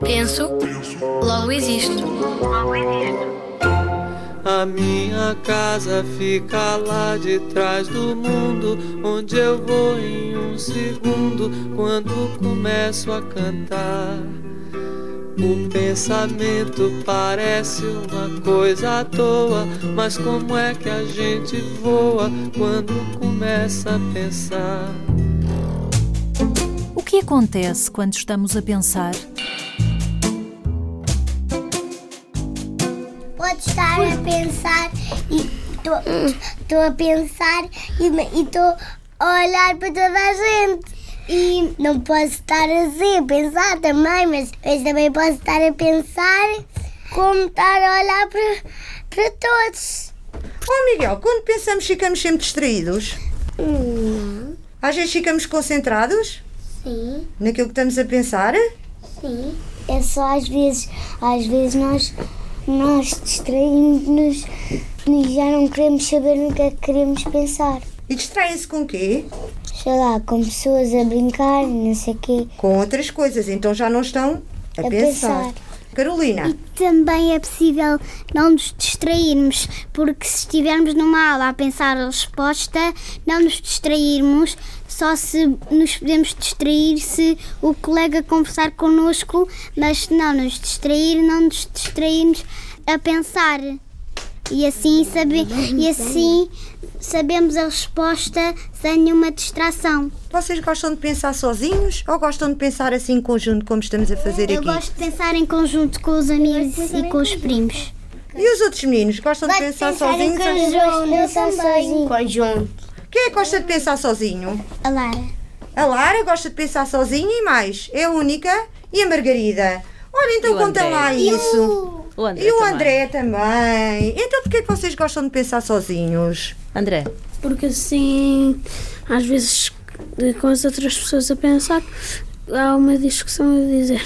Penso, logo existo. A minha casa fica lá de trás do mundo, onde eu vou em um segundo quando começo a cantar. O pensamento parece uma coisa à toa, mas como é que a gente voa quando começa a pensar? O que acontece quando estamos a pensar? Pode estar a pensar e estou a pensar e estou a olhar para toda a gente. E não posso estar assim a pensar também, mas, mas também posso estar a pensar como estar a olhar para, para todos. Oh Miguel, quando pensamos ficamos sempre distraídos? Não. Às vezes ficamos concentrados Sim, naquilo que estamos a pensar? sim. É só às vezes, às vezes nós, nós distraímos-nos e já não queremos saber no que é que queremos pensar. E distraem-se com quê? Sei lá, com pessoas a brincar, não sei o quê. Com outras coisas, então já não estão a, A pensar. pensar. Carolina, Também é possível não nos distrairmos, porque se estivermos numa aula a pensar a resposta, não nos distrairmos, só se nos podemos distrair se o colega conversar connosco, mas se não nos distrair, não nos distrairmos a pensar. E assim, sabe, e assim sabemos a resposta sem nenhuma distração. vocês gostam de pensar sozinhos ou gostam de pensar assim em conjunto, como estamos a fazer Eu aqui? gosto de pensar em conjunto com os amigos e com os primos. E os outros meninos gostam de pensar sozinhos? ou- Eu também. Conjunto. Quem é que gosta de pensar sozinho? A Lara. A Lara gosta de pensar sozinha e mais. É a única. E a Margarida? Olha, então conta lá isso. O André E o também. André também. Então porquê que vocês gostam de pensar sozinhos? André, Porque assim, às vezes, com as outras pessoas a pensar, há uma discussão a dizer: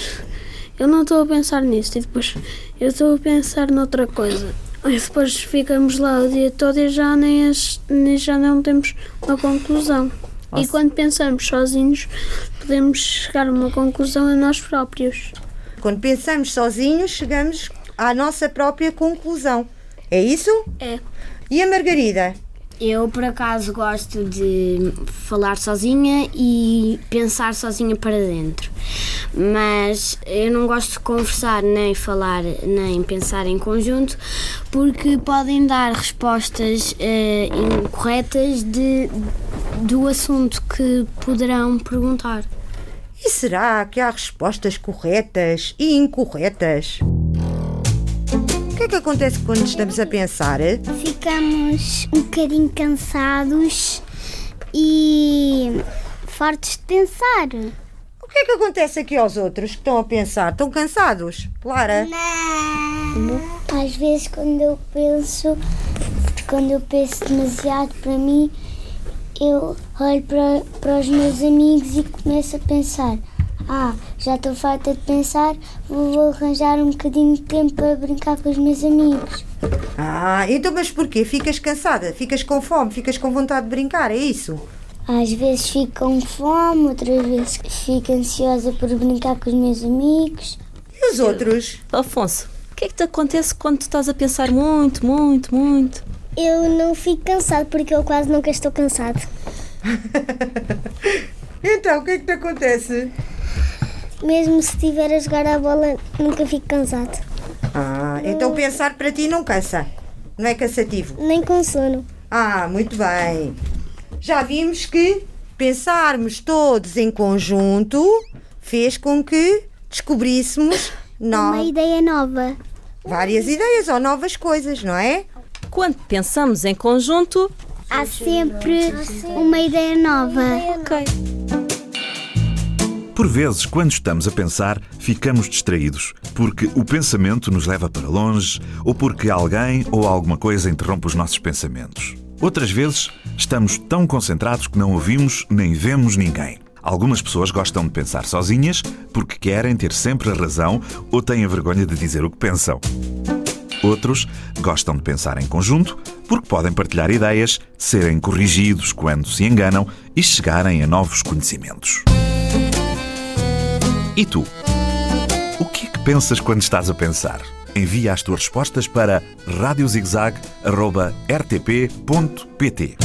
Eu não estou a pensar nisto, e depois eu estou a pensar noutra coisa. E depois ficamos lá o dia todo e já, nem, as- nem já não temos uma conclusão. E Nossa. quando pensamos sozinhos, podemos chegar a uma conclusão a nós próprios. Quando pensamos sozinhos, chegamos à nossa própria conclusão. É isso? É. E a Margarida? Eu, por acaso, gosto de falar sozinha e pensar sozinha para dentro. Mas eu não gosto de conversar, nem falar, nem pensar em conjunto, porque podem dar respostas eh, incorretas de, do assunto que poderão perguntar. E será que há respostas corretas e incorretas? O que é que acontece quando estamos a pensar? Ficamos um bocadinho cansados e fartos de pensar. O que é que acontece aqui aos outros que estão a pensar? Estão cansados? Clara? Às vezes quando eu penso, quando eu penso demasiado para mim, eu olho para, para os meus amigos e começo a pensar. Ah, já estou farta de pensar, vou, vou arranjar um bocadinho de tempo para brincar com os meus amigos. Ah, então mas porquê? Ficas cansada? Ficas com fome? Ficas com vontade de brincar? É isso? Às vezes fico com fome, outras vezes fico ansiosa por brincar com os meus amigos. E os outros? Afonso, o que é que te acontece quando tu estás a pensar muito, muito, muito? Eu não fico cansado porque eu quase nunca estou cansado. Então, o que é que te acontece? Mesmo se estiver a jogar a bola, nunca fico cansado. Ah, então pensar para ti não cansa. Não é cansativo. Nem com sono. Ah, muito bem. Já vimos que pensarmos todos em conjunto fez com que descobríssemos Uma no... ideia nova. várias ideias ou novas coisas, não é? Quando pensamos em conjunto, Há sempre uma ideia nova. ok. Por vezes, quando estamos a pensar, ficamos distraídos, porque o pensamento nos leva para longe ou porque alguém ou alguma coisa interrompe os nossos pensamentos. Outras vezes, estamos tão concentrados que não ouvimos nem vemos ninguém. Algumas pessoas gostam de pensar sozinhas porque querem ter sempre a razão ou têm a vergonha de dizer o que pensam. Outros gostam de pensar em conjunto porque podem partilhar ideias, serem corrigidos quando se enganam e chegarem a novos conhecimentos. E tu? O que é que pensas quando estás a pensar? Envia as tuas respostas para radiozigzag.rtp.pt